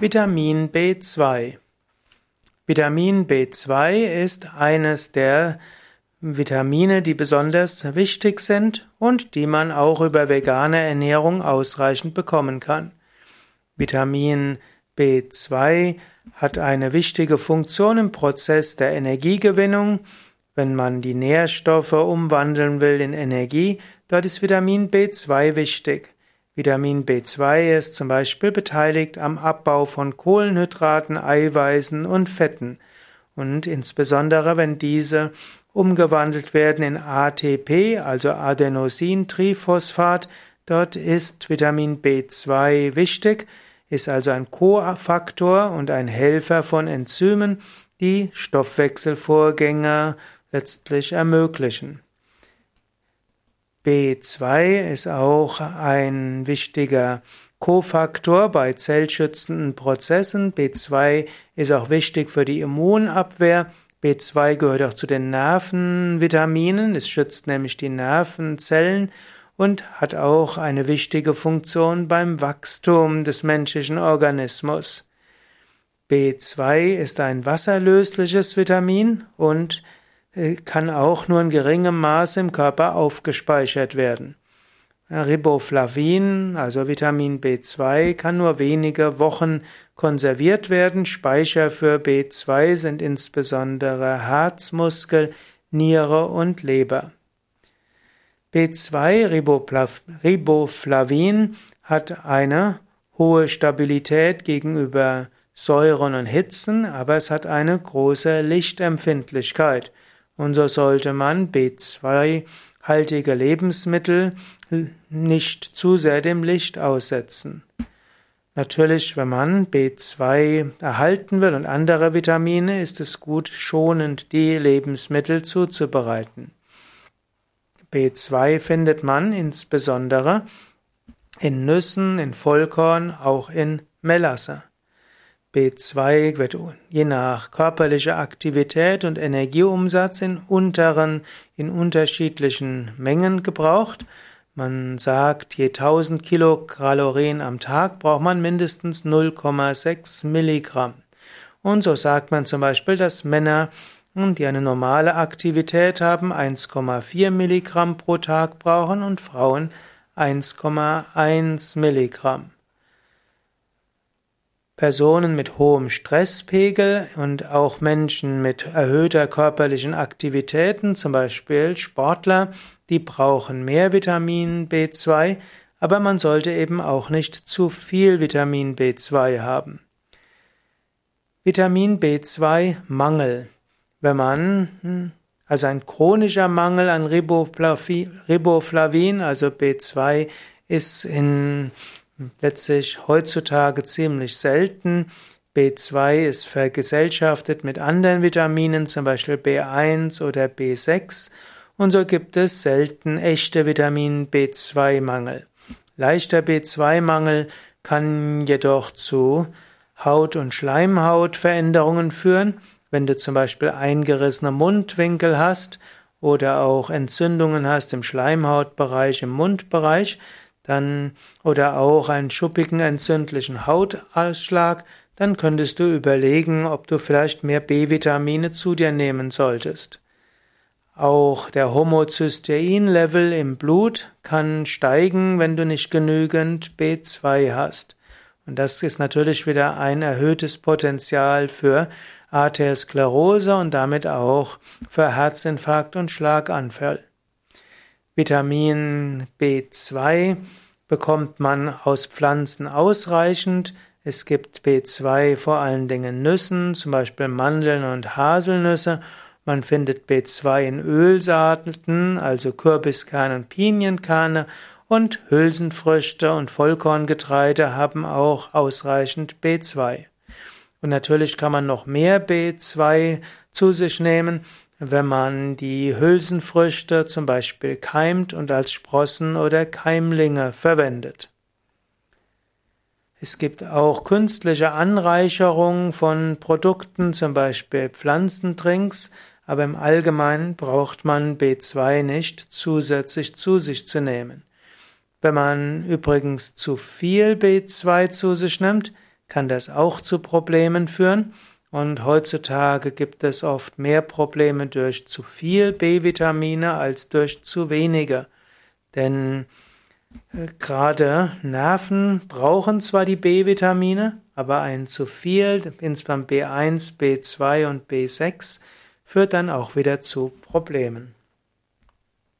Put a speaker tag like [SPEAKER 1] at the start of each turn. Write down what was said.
[SPEAKER 1] Vitamin B2 Vitamin B2 ist eines der Vitamine, die besonders wichtig sind und die man auch über vegane Ernährung ausreichend bekommen kann. Vitamin B2 hat eine wichtige Funktion im Prozess der Energiegewinnung. Wenn man die Nährstoffe umwandeln will in Energie, dort ist Vitamin B2 wichtig. Vitamin B2 ist zum Beispiel beteiligt am Abbau von Kohlenhydraten, Eiweißen und Fetten. Und insbesondere wenn diese umgewandelt werden in ATP, also Adenosintriphosphat, dort ist Vitamin B2 wichtig, ist also ein Kofaktor und ein Helfer von Enzymen, die Stoffwechselvorgänge letztlich ermöglichen. B2 ist auch ein wichtiger Kofaktor bei zellschützenden Prozessen. B2 ist auch wichtig für die Immunabwehr. B2 gehört auch zu den Nervenvitaminen. Es schützt nämlich die Nervenzellen und hat auch eine wichtige Funktion beim Wachstum des menschlichen Organismus. B2 ist ein wasserlösliches Vitamin und kann auch nur in geringem Maße im Körper aufgespeichert werden. Riboflavin, also Vitamin B2, kann nur wenige Wochen konserviert werden. Speicher für B2 sind insbesondere Herzmuskel, Niere und Leber. B2 Riboflavin hat eine hohe Stabilität gegenüber Säuren und Hitzen, aber es hat eine große Lichtempfindlichkeit. Und so sollte man B2-haltige Lebensmittel nicht zu sehr dem Licht aussetzen. Natürlich, wenn man B2 erhalten will und andere Vitamine, ist es gut, schonend die Lebensmittel zuzubereiten. B2 findet man insbesondere in Nüssen, in Vollkorn, auch in Melasse. B2 wird je nach körperlicher Aktivität und Energieumsatz in unteren, in unterschiedlichen Mengen gebraucht. Man sagt, je 1000 Kilokalorien am Tag braucht man mindestens 0,6 Milligramm. Und so sagt man zum Beispiel, dass Männer, die eine normale Aktivität haben, 1,4 Milligramm pro Tag brauchen und Frauen 1,1 Milligramm. Personen mit hohem Stresspegel und auch Menschen mit erhöhter körperlichen Aktivitäten, zum Beispiel Sportler, die brauchen mehr Vitamin B2, aber man sollte eben auch nicht zu viel Vitamin B2 haben. Vitamin B2 Mangel. Wenn man hm, also ein chronischer Mangel an Riboflavin, also B2, ist in letztlich heutzutage ziemlich selten. B2 ist vergesellschaftet mit anderen Vitaminen, zum Beispiel B1 oder B6, und so gibt es selten echte Vitamin B2-Mangel. Leichter B2-Mangel kann jedoch zu Haut- und Schleimhautveränderungen führen, wenn du zum Beispiel eingerissene Mundwinkel hast oder auch Entzündungen hast im Schleimhautbereich, im Mundbereich, dann oder auch einen schuppigen entzündlichen Hautausschlag, dann könntest du überlegen, ob du vielleicht mehr B-Vitamine zu dir nehmen solltest. Auch der Homocystein-Level im Blut kann steigen, wenn du nicht genügend B2 hast. Und das ist natürlich wieder ein erhöhtes Potenzial für Arteriosklerose und damit auch für Herzinfarkt und Schlaganfall. Vitamin B2 bekommt man aus Pflanzen ausreichend. Es gibt B2 vor allen Dingen Nüssen, zum Beispiel Mandeln und Haselnüsse. Man findet B2 in Ölsaaten, also Kürbiskerne und Pinienkerne und Hülsenfrüchte und Vollkorngetreide haben auch ausreichend B2. Und natürlich kann man noch mehr B2 zu sich nehmen, wenn man die Hülsenfrüchte zum Beispiel keimt und als Sprossen oder Keimlinge verwendet. Es gibt auch künstliche Anreicherungen von Produkten, zum Beispiel Pflanzentrinks, aber im Allgemeinen braucht man B2 nicht zusätzlich zu sich zu nehmen. Wenn man übrigens zu viel B2 zu sich nimmt, kann das auch zu Problemen führen. Und heutzutage gibt es oft mehr Probleme durch zu viel B-Vitamine als durch zu wenige. Denn äh, gerade Nerven brauchen zwar die B-Vitamine, aber ein zu viel, insbesondere B1, B2 und B6, führt dann auch wieder zu Problemen.